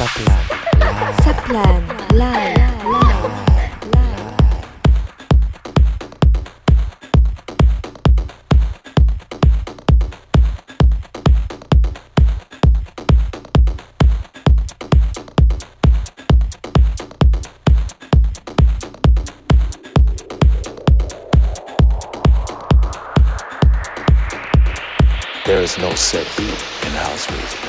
Saplan Saplan. There is no set beat in house music.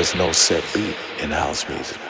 Is no set beat in house music.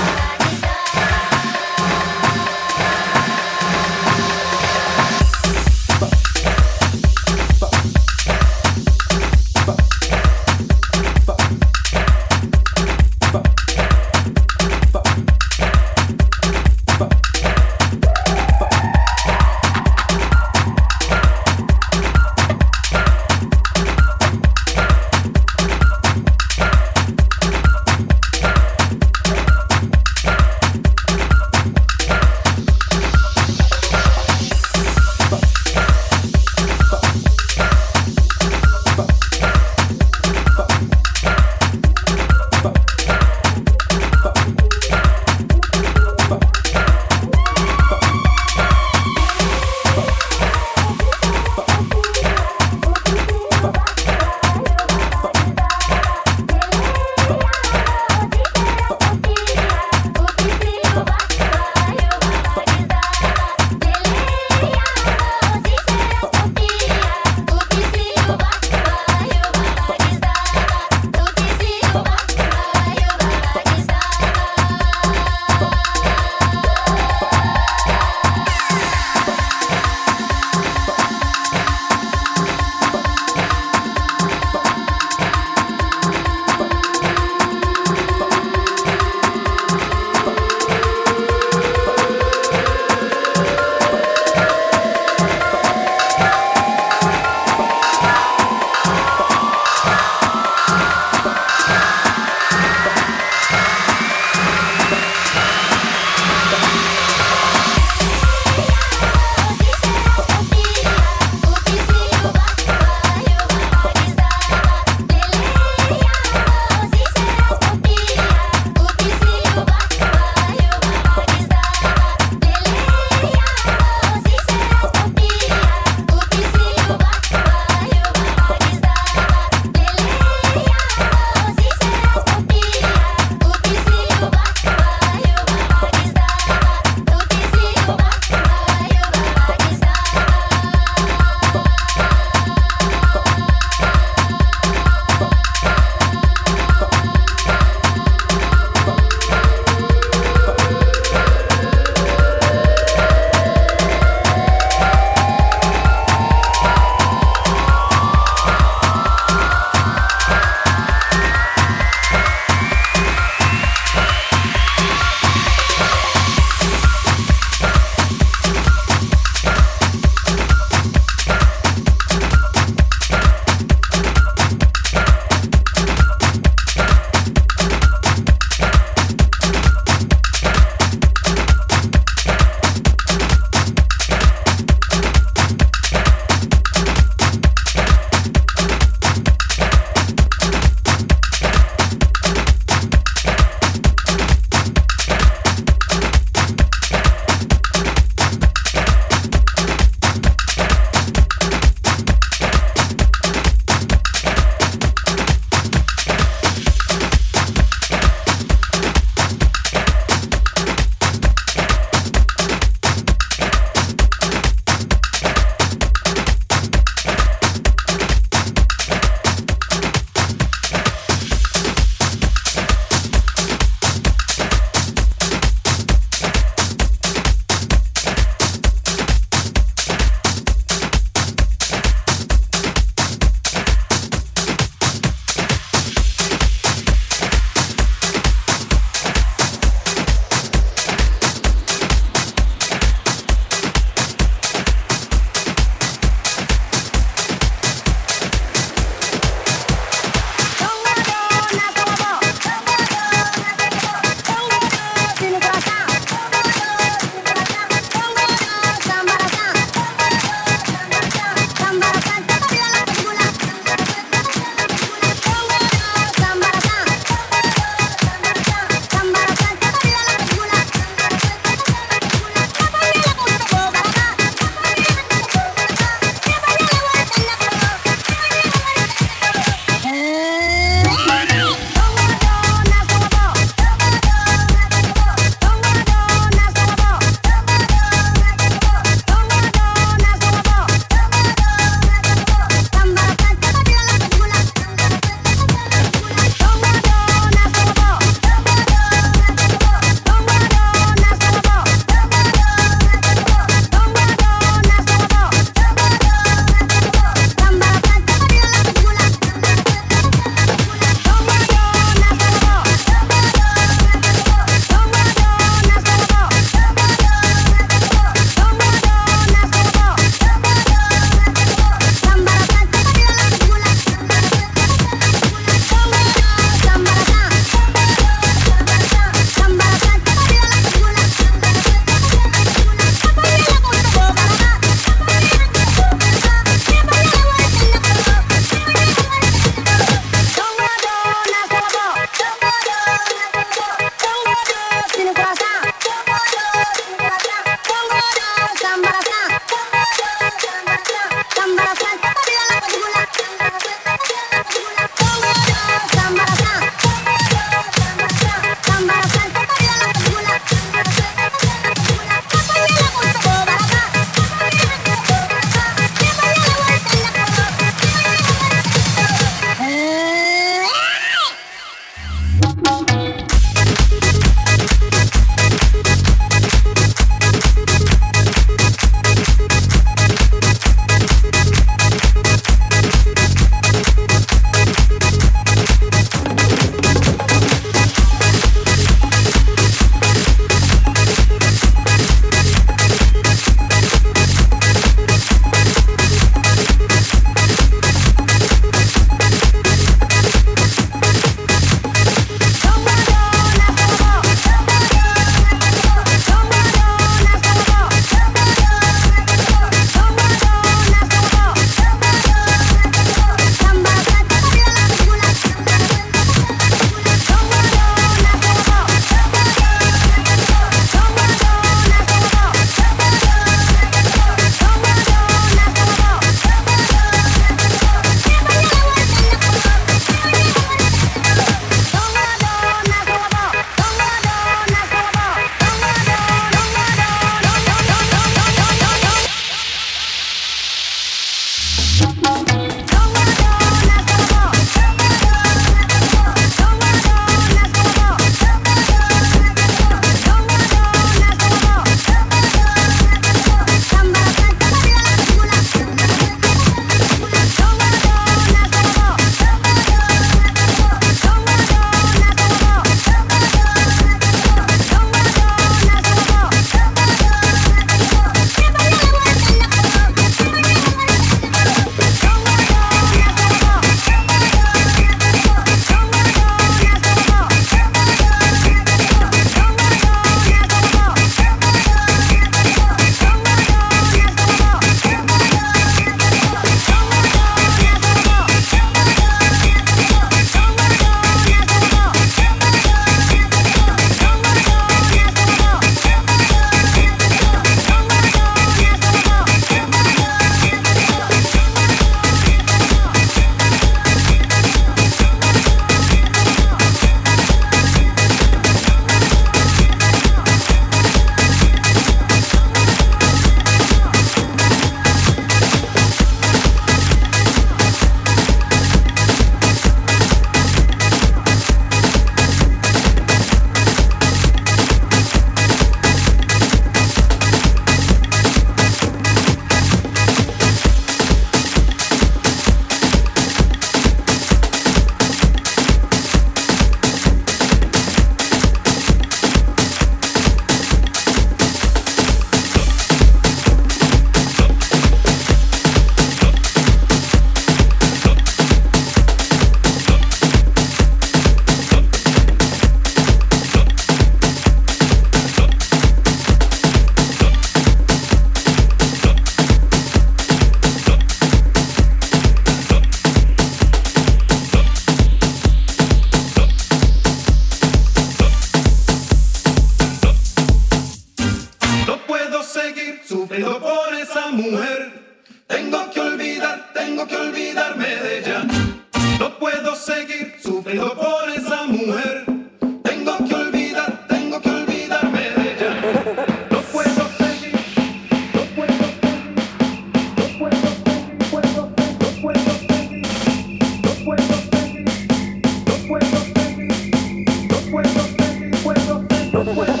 Don't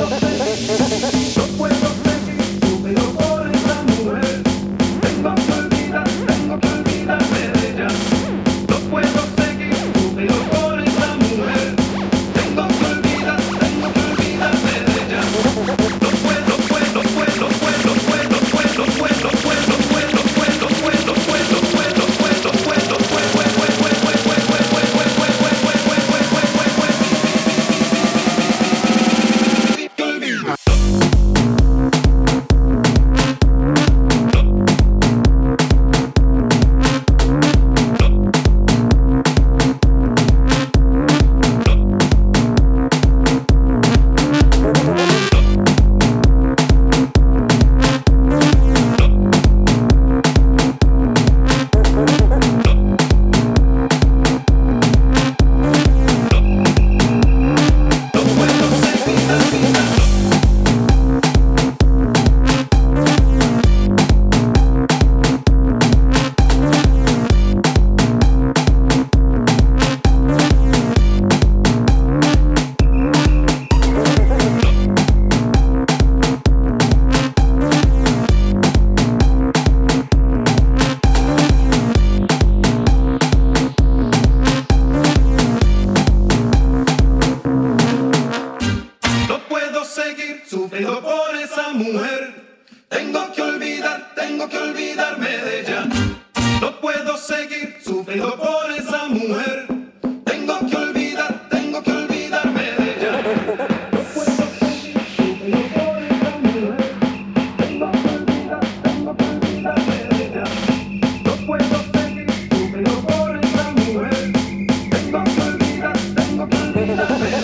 Ha ha ha ha!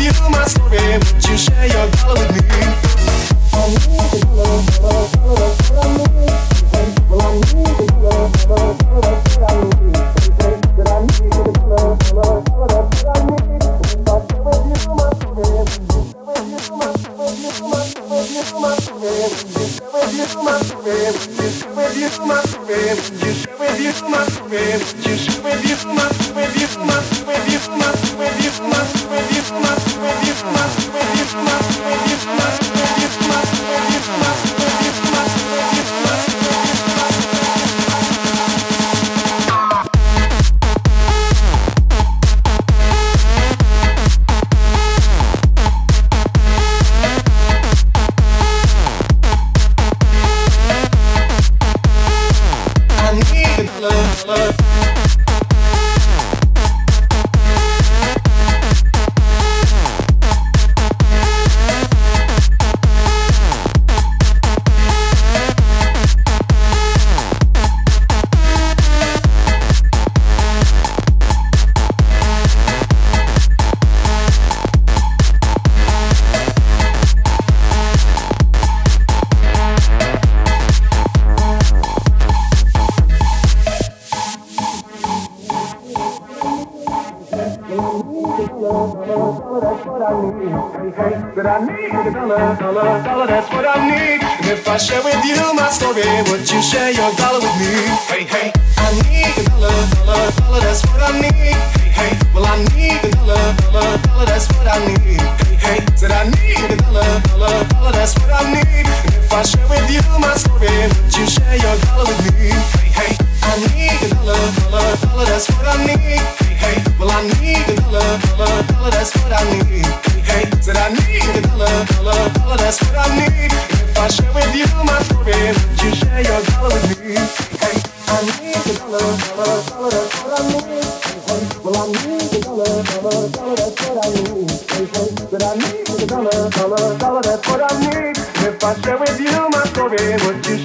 you my story? Would you share your dollar with me? that's what I need. If I share with you my story, would you share your dollar with me? Hey, I need dollar, dollar, dollar, that's what I need. Hey, well, I need dollar, dollar, dollar, that's what I need. Hey, hey, I need the dollar, dollar, dollar, that's what I need. If I share with you my story, would you